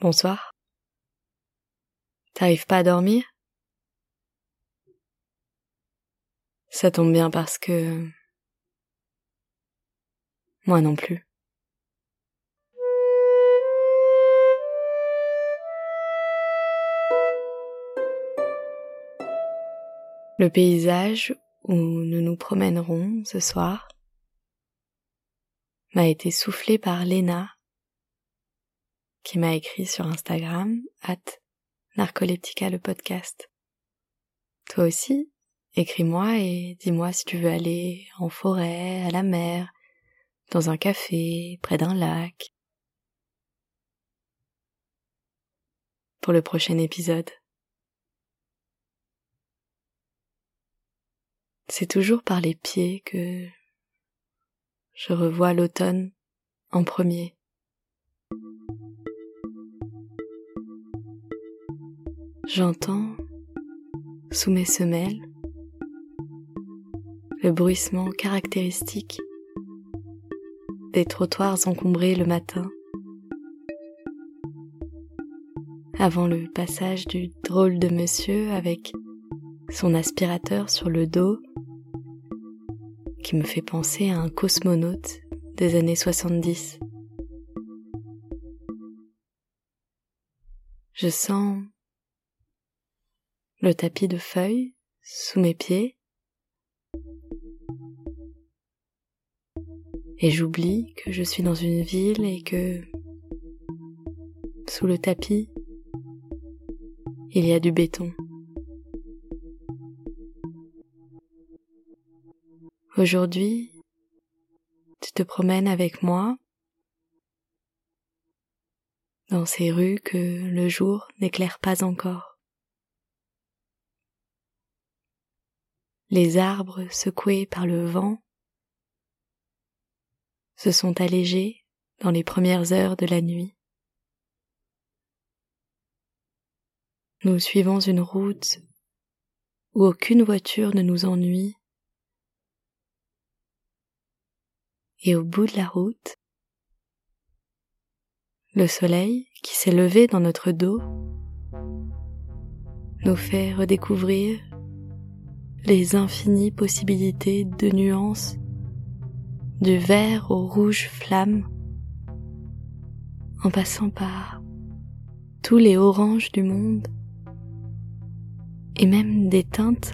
Bonsoir. T'arrives pas à dormir? Ça tombe bien parce que... Moi non plus. Le paysage où nous nous promènerons ce soir m'a été soufflé par Lena qui m'a écrit sur Instagram, at Narcoleptica le podcast. Toi aussi, écris-moi et dis-moi si tu veux aller en forêt, à la mer, dans un café, près d'un lac. Pour le prochain épisode. C'est toujours par les pieds que je revois l'automne en premier. J'entends, sous mes semelles, le bruissement caractéristique des trottoirs encombrés le matin, avant le passage du drôle de monsieur avec son aspirateur sur le dos, qui me fait penser à un cosmonaute des années 70. Je sens le tapis de feuilles sous mes pieds et j'oublie que je suis dans une ville et que sous le tapis il y a du béton. Aujourd'hui, tu te promènes avec moi dans ces rues que le jour n'éclaire pas encore. Les arbres secoués par le vent se sont allégés dans les premières heures de la nuit. Nous suivons une route où aucune voiture ne nous ennuie et au bout de la route, le soleil qui s'est levé dans notre dos nous fait redécouvrir les infinies possibilités de nuances, du vert au rouge flamme, en passant par tous les oranges du monde, et même des teintes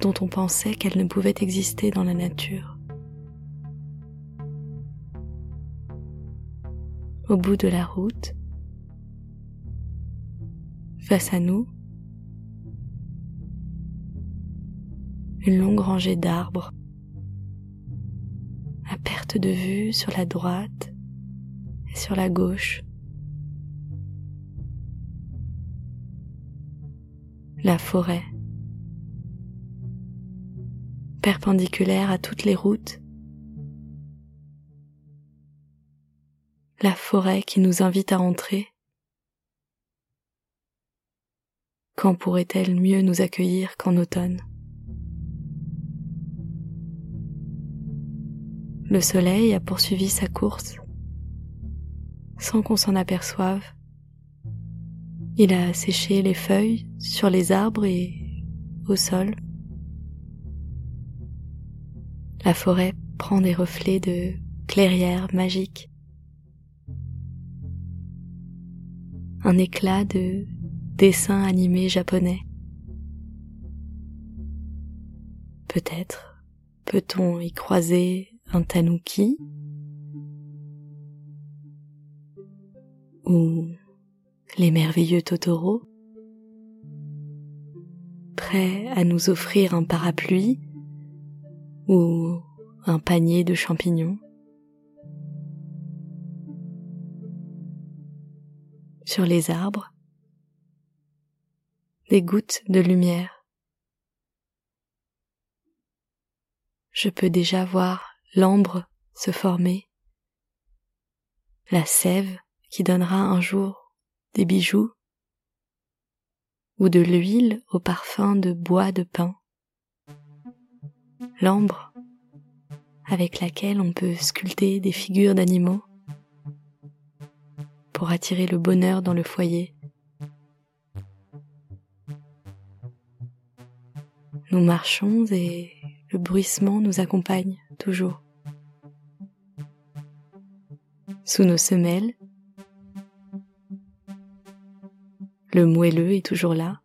dont on pensait qu'elles ne pouvaient exister dans la nature. Au bout de la route, face à nous, une longue rangée d'arbres, à perte de vue sur la droite et sur la gauche. La forêt, perpendiculaire à toutes les routes. La forêt qui nous invite à entrer. Quand pourrait-elle mieux nous accueillir qu'en automne? Le soleil a poursuivi sa course sans qu'on s'en aperçoive. Il a séché les feuilles sur les arbres et au sol. La forêt prend des reflets de clairière magique. Un éclat de dessin animé japonais. Peut-être peut-on y croiser un tanuki ou les merveilleux Totoro, prêts à nous offrir un parapluie ou un panier de champignons. Sur les arbres, des gouttes de lumière. Je peux déjà voir l'ambre se former, la sève qui donnera un jour des bijoux, ou de l'huile au parfum de bois de pin, l'ambre avec laquelle on peut sculpter des figures d'animaux, pour attirer le bonheur dans le foyer. Nous marchons et le bruissement nous accompagne toujours. Sous nos semelles, le moelleux est toujours là.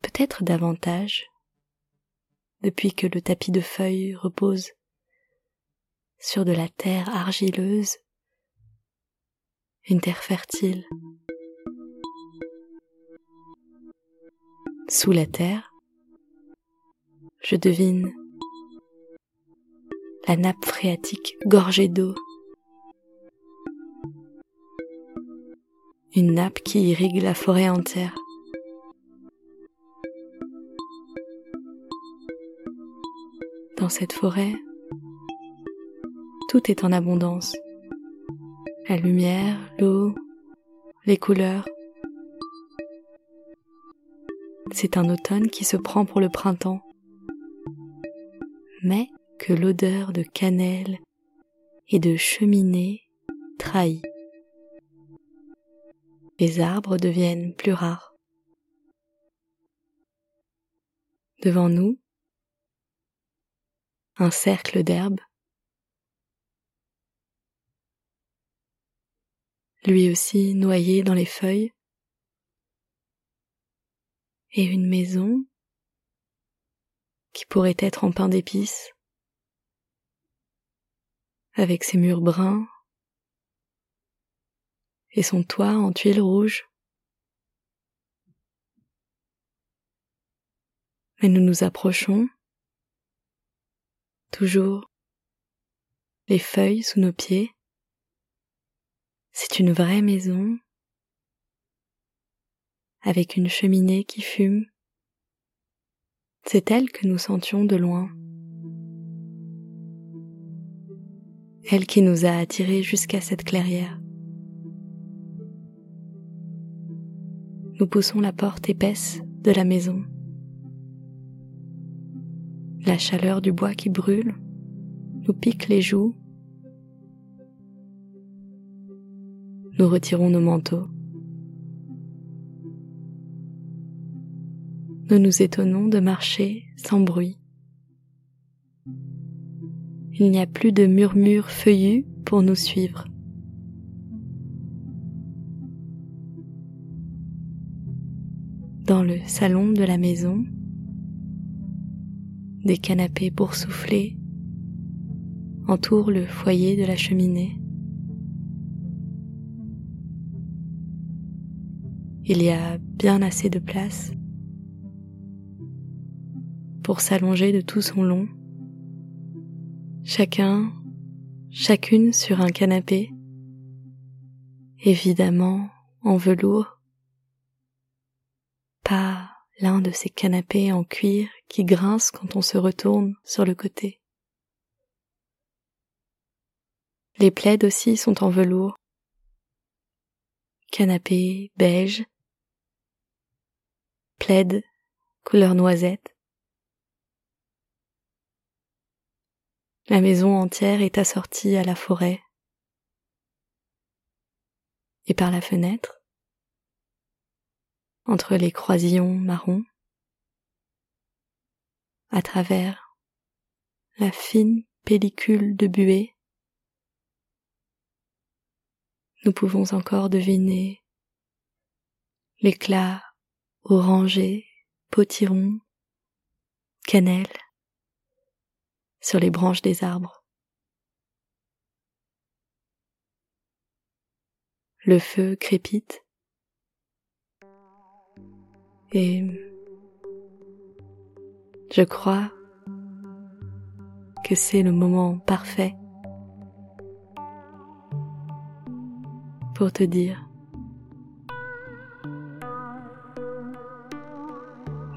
Peut-être davantage depuis que le tapis de feuilles repose sur de la terre argileuse, une terre fertile. Sous la terre, je devine la nappe phréatique gorgée d'eau. Une nappe qui irrigue la forêt entière. Dans cette forêt, tout est en abondance. La lumière, l'eau, les couleurs. C'est un automne qui se prend pour le printemps. Mais que l'odeur de cannelle et de cheminée trahit. Les arbres deviennent plus rares. Devant nous, un cercle d'herbes lui aussi noyé dans les feuilles, et une maison qui pourrait être en pain d'épices, avec ses murs bruns et son toit en tuiles rouges. Mais nous nous approchons, toujours les feuilles sous nos pieds, c'est une vraie maison avec une cheminée qui fume. C'est elle que nous sentions de loin. Elle qui nous a attirés jusqu'à cette clairière. Nous poussons la porte épaisse de la maison. La chaleur du bois qui brûle nous pique les joues nous retirons nos manteaux. Nous nous étonnons de marcher sans bruit. Il n'y a plus de murmures feuillus pour nous suivre. Dans le salon de la maison, des canapés boursouflés entourent le foyer de la cheminée. il y a bien assez de place pour s'allonger de tout son long, chacun, chacune sur un canapé, évidemment en velours, pas l'un de ces canapés en cuir qui grincent quand on se retourne sur le côté. Les plaides aussi sont en velours, canapé beige, plaide couleur noisette. La maison entière est assortie à la forêt. Et par la fenêtre, entre les croisillons marrons, à travers la fine pellicule de buée, nous pouvons encore deviner l'éclat orangé, potiron, cannelle sur les branches des arbres. Le feu crépite et je crois que c'est le moment parfait pour te dire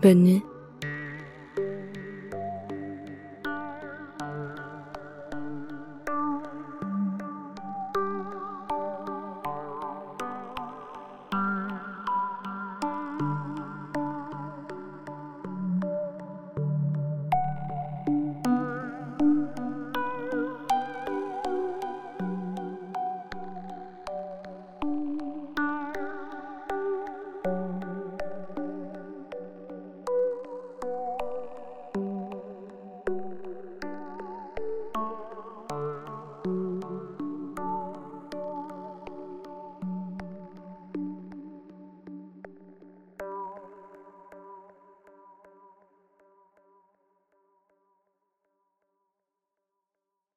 Bonne nuit.